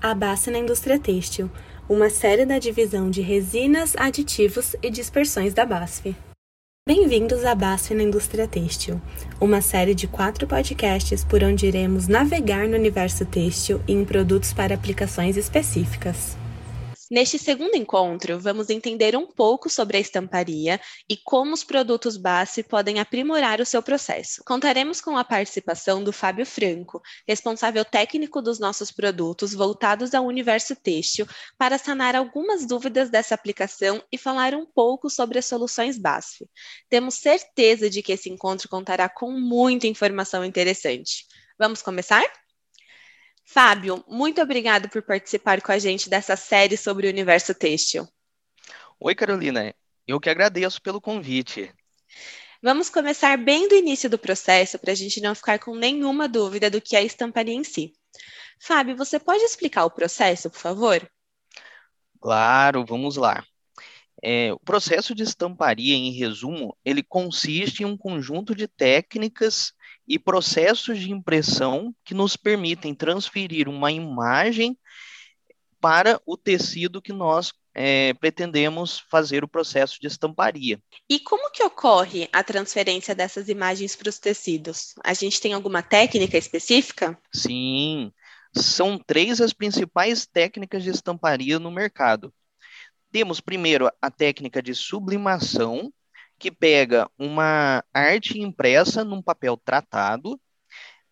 A base na indústria têxtil, uma série da divisão de resinas, aditivos e dispersões da BASF. Bem-vindos à BASF na indústria têxtil, uma série de quatro podcasts por onde iremos navegar no universo têxtil e em produtos para aplicações específicas. Neste segundo encontro, vamos entender um pouco sobre a estamparia e como os produtos base podem aprimorar o seu processo. Contaremos com a participação do Fábio Franco, responsável técnico dos nossos produtos voltados ao universo têxtil, para sanar algumas dúvidas dessa aplicação e falar um pouco sobre as soluções BASF. Temos certeza de que esse encontro contará com muita informação interessante. Vamos começar? Fábio, muito obrigado por participar com a gente dessa série sobre o universo têxtil. Oi, Carolina. Eu que agradeço pelo convite. Vamos começar bem do início do processo para a gente não ficar com nenhuma dúvida do que é a estamparia em si. Fábio, você pode explicar o processo, por favor? Claro, vamos lá. É, o processo de estamparia, em resumo, ele consiste em um conjunto de técnicas e processos de impressão que nos permitem transferir uma imagem para o tecido que nós é, pretendemos fazer o processo de estamparia. E como que ocorre a transferência dessas imagens para os tecidos? A gente tem alguma técnica específica? Sim, são três as principais técnicas de estamparia no mercado. Temos primeiro a técnica de sublimação, que pega uma arte impressa num papel tratado,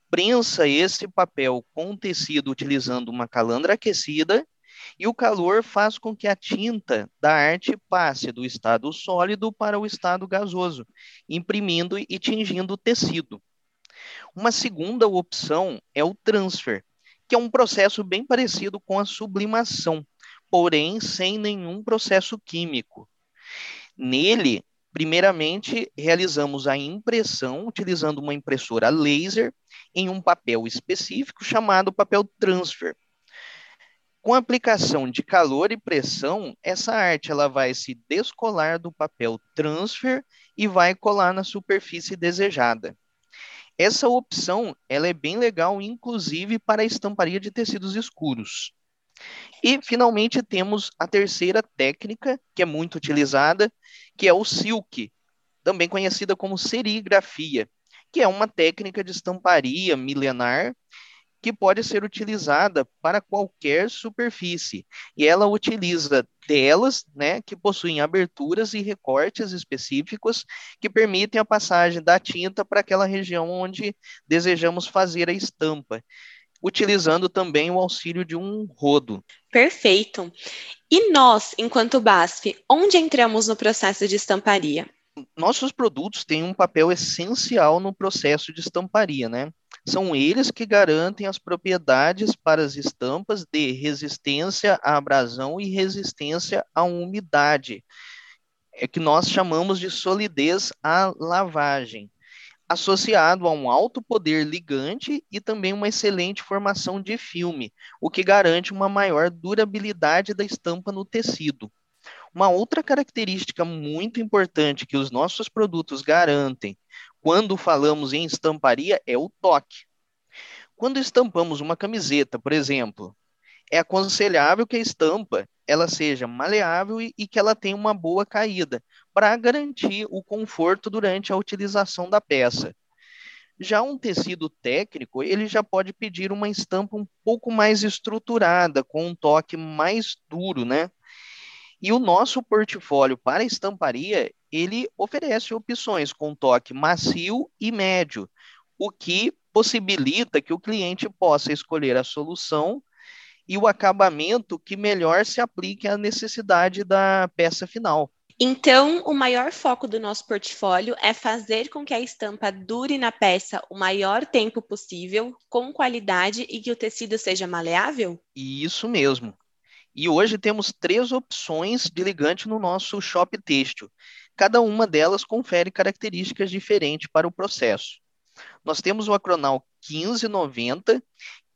prensa esse papel com tecido utilizando uma calandra aquecida e o calor faz com que a tinta da arte passe do estado sólido para o estado gasoso, imprimindo e tingindo o tecido. Uma segunda opção é o transfer, que é um processo bem parecido com a sublimação, porém sem nenhum processo químico. Nele, Primeiramente, realizamos a impressão utilizando uma impressora laser em um papel específico chamado papel transfer. Com a aplicação de calor e pressão, essa arte ela vai se descolar do papel transfer e vai colar na superfície desejada. Essa opção ela é bem legal, inclusive para a estamparia de tecidos escuros. E, finalmente, temos a terceira técnica, que é muito utilizada, que é o silk, também conhecida como serigrafia, que é uma técnica de estamparia milenar que pode ser utilizada para qualquer superfície. E ela utiliza telas, né, que possuem aberturas e recortes específicos que permitem a passagem da tinta para aquela região onde desejamos fazer a estampa utilizando também o auxílio de um rodo. Perfeito. E nós, enquanto BASF, onde entramos no processo de estamparia? Nossos produtos têm um papel essencial no processo de estamparia, né? São eles que garantem as propriedades para as estampas de resistência à abrasão e resistência à umidade, é que nós chamamos de solidez à lavagem associado a um alto poder ligante e também uma excelente formação de filme, o que garante uma maior durabilidade da estampa no tecido. Uma outra característica muito importante que os nossos produtos garantem quando falamos em estamparia é o toque. Quando estampamos uma camiseta, por exemplo, é aconselhável que a estampa ela seja maleável e, e que ela tenha uma boa caída, para garantir o conforto durante a utilização da peça. Já um tecido técnico, ele já pode pedir uma estampa um pouco mais estruturada, com um toque mais duro, né? E o nosso portfólio para estamparia, ele oferece opções com toque macio e médio, o que possibilita que o cliente possa escolher a solução e o acabamento que melhor se aplique à necessidade da peça final. Então, o maior foco do nosso portfólio é fazer com que a estampa dure na peça o maior tempo possível, com qualidade e que o tecido seja maleável? Isso mesmo. E hoje temos três opções de ligante no nosso shop têxtil. Cada uma delas confere características diferentes para o processo. Nós temos o Acronal 1590,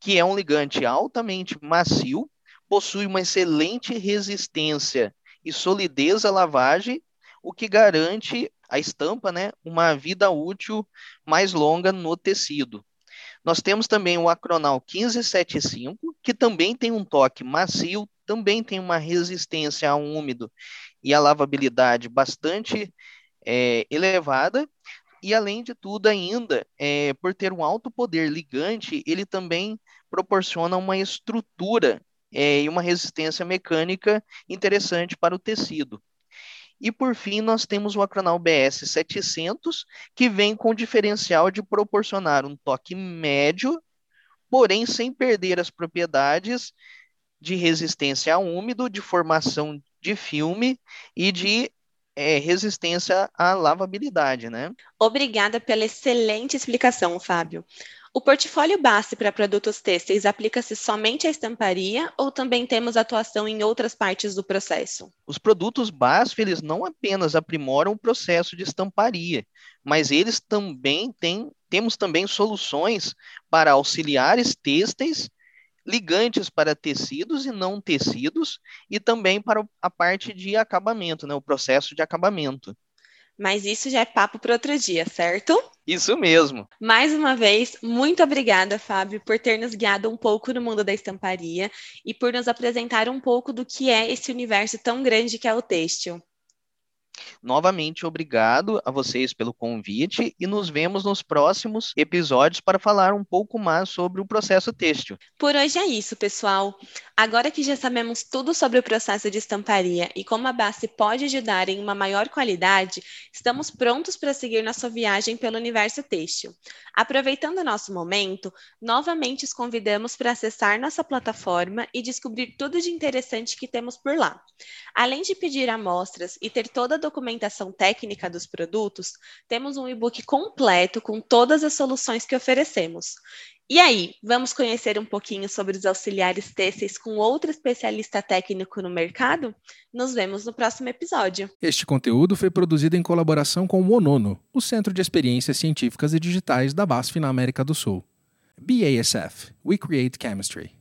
que é um ligante altamente macio, possui uma excelente resistência e solidez à lavagem, o que garante a estampa, né, uma vida útil mais longa no tecido. Nós temos também o Acronal 1575, que também tem um toque macio, também tem uma resistência ao úmido e a lavabilidade bastante é, elevada, e além de tudo ainda, é, por ter um alto poder ligante, ele também proporciona uma estrutura é, e uma resistência mecânica interessante para o tecido. E por fim, nós temos o Acronal BS 700, que vem com o diferencial de proporcionar um toque médio, porém sem perder as propriedades de resistência a úmido, de formação de filme e de é, resistência à lavabilidade, né? Obrigada pela excelente explicação, Fábio. O portfólio base para produtos têxteis aplica-se somente à estamparia ou também temos atuação em outras partes do processo? Os produtos BASF, eles não apenas aprimoram o processo de estamparia, mas eles também têm, temos também soluções para auxiliares têxteis, ligantes para tecidos e não tecidos, e também para a parte de acabamento, né, o processo de acabamento. Mas isso já é papo para outro dia, certo? Isso mesmo. Mais uma vez, muito obrigada, Fábio, por ter nos guiado um pouco no mundo da estamparia e por nos apresentar um pouco do que é esse universo tão grande que é o têxtil. Novamente, obrigado a vocês pelo convite e nos vemos nos próximos episódios para falar um pouco mais sobre o processo têxtil. Por hoje é isso, pessoal. Agora que já sabemos tudo sobre o processo de estamparia e como a base pode ajudar em uma maior qualidade, estamos prontos para seguir nossa viagem pelo universo têxtil. Aproveitando o nosso momento, novamente os convidamos para acessar nossa plataforma e descobrir tudo de interessante que temos por lá. Além de pedir amostras e ter toda a documentação técnica dos produtos, temos um e-book completo com todas as soluções que oferecemos. E aí, vamos conhecer um pouquinho sobre os auxiliares têxteis com outro especialista técnico no mercado? Nos vemos no próximo episódio. Este conteúdo foi produzido em colaboração com o ONONO, o Centro de Experiências Científicas e Digitais da BASF na América do Sul. BASF We Create Chemistry.